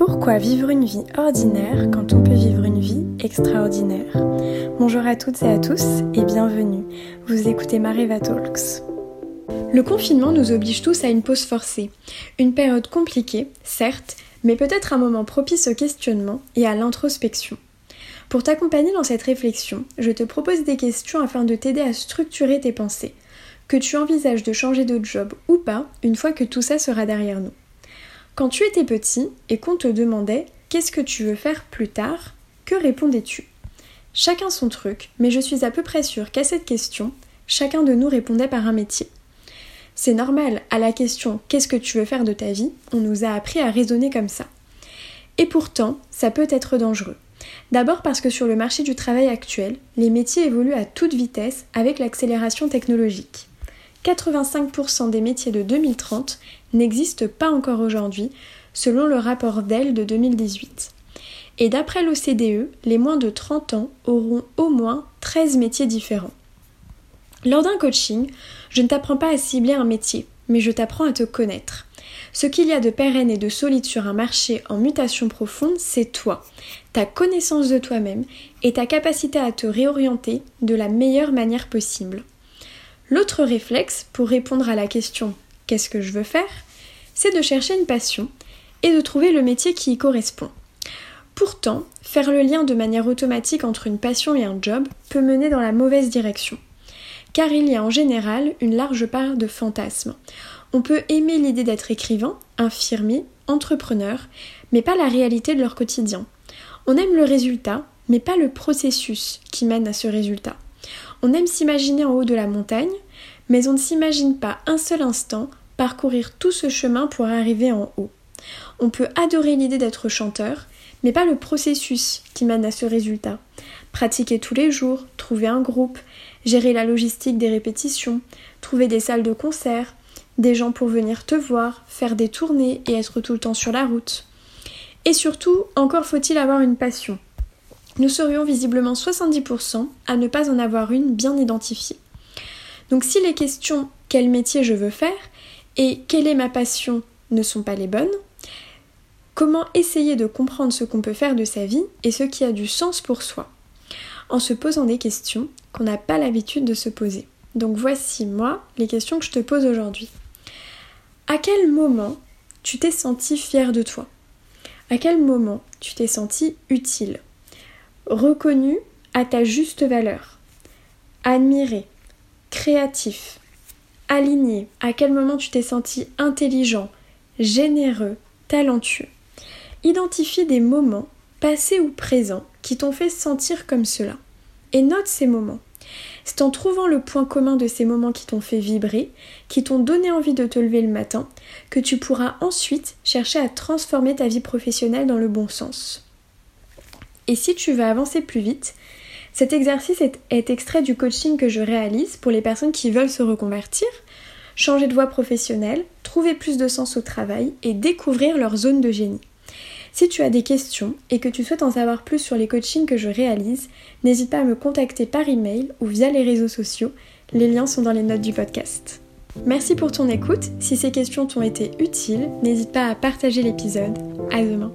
Pourquoi vivre une vie ordinaire quand on peut vivre une vie extraordinaire Bonjour à toutes et à tous et bienvenue. Vous écoutez Mareva Talks. Le confinement nous oblige tous à une pause forcée. Une période compliquée, certes, mais peut-être un moment propice au questionnement et à l'introspection. Pour t'accompagner dans cette réflexion, je te propose des questions afin de t'aider à structurer tes pensées, que tu envisages de changer de job ou pas une fois que tout ça sera derrière nous. Quand tu étais petit et qu'on te demandait qu'est-ce que tu veux faire plus tard, que répondais-tu? Chacun son truc, mais je suis à peu près sûre qu'à cette question, chacun de nous répondait par un métier. C'est normal, à la question qu'est-ce que tu veux faire de ta vie, on nous a appris à raisonner comme ça. Et pourtant, ça peut être dangereux. D'abord parce que sur le marché du travail actuel, les métiers évoluent à toute vitesse avec l'accélération technologique. 85% des métiers de 2030 n'existent pas encore aujourd'hui, selon le rapport Dell de 2018. Et d'après l'OCDE, les moins de 30 ans auront au moins 13 métiers différents. Lors d'un coaching, je ne t'apprends pas à cibler un métier, mais je t'apprends à te connaître. Ce qu'il y a de pérenne et de solide sur un marché en mutation profonde, c'est toi, ta connaissance de toi-même et ta capacité à te réorienter de la meilleure manière possible. L'autre réflexe pour répondre à la question qu'est-ce que je veux faire? c'est de chercher une passion et de trouver le métier qui y correspond. Pourtant, faire le lien de manière automatique entre une passion et un job peut mener dans la mauvaise direction. Car il y a en général une large part de fantasmes. On peut aimer l'idée d'être écrivain, infirmier, entrepreneur, mais pas la réalité de leur quotidien. On aime le résultat, mais pas le processus qui mène à ce résultat. On aime s'imaginer en haut de la montagne, mais on ne s'imagine pas un seul instant parcourir tout ce chemin pour arriver en haut. On peut adorer l'idée d'être chanteur, mais pas le processus qui mène à ce résultat. Pratiquer tous les jours, trouver un groupe, gérer la logistique des répétitions, trouver des salles de concert, des gens pour venir te voir, faire des tournées et être tout le temps sur la route. Et surtout, encore faut-il avoir une passion nous serions visiblement 70% à ne pas en avoir une bien identifiée. Donc si les questions quel métier je veux faire et quelle est ma passion ne sont pas les bonnes, comment essayer de comprendre ce qu'on peut faire de sa vie et ce qui a du sens pour soi, en se posant des questions qu'on n'a pas l'habitude de se poser. Donc voici moi les questions que je te pose aujourd'hui. À quel moment tu t'es senti fier de toi? À quel moment tu t'es senti utile? Reconnu à ta juste valeur, admiré, créatif, aligné, à quel moment tu t'es senti intelligent, généreux, talentueux. Identifie des moments, passés ou présents, qui t'ont fait sentir comme cela. Et note ces moments. C'est en trouvant le point commun de ces moments qui t'ont fait vibrer, qui t'ont donné envie de te lever le matin, que tu pourras ensuite chercher à transformer ta vie professionnelle dans le bon sens. Et si tu veux avancer plus vite, cet exercice est, extrait du coaching que je réalise pour les personnes qui veulent se reconvertir, changer de voie professionnelle, trouver plus de sens au travail et découvrir leur zone de génie. Si tu as des questions et que tu souhaites en savoir plus sur les coachings que je réalise, n'hésite pas à me contacter par email ou via les réseaux sociaux. Les liens sont dans les notes du podcast. Merci pour ton écoute. Si ces questions t'ont été utiles, n'hésite pas à partager l'épisode. À demain.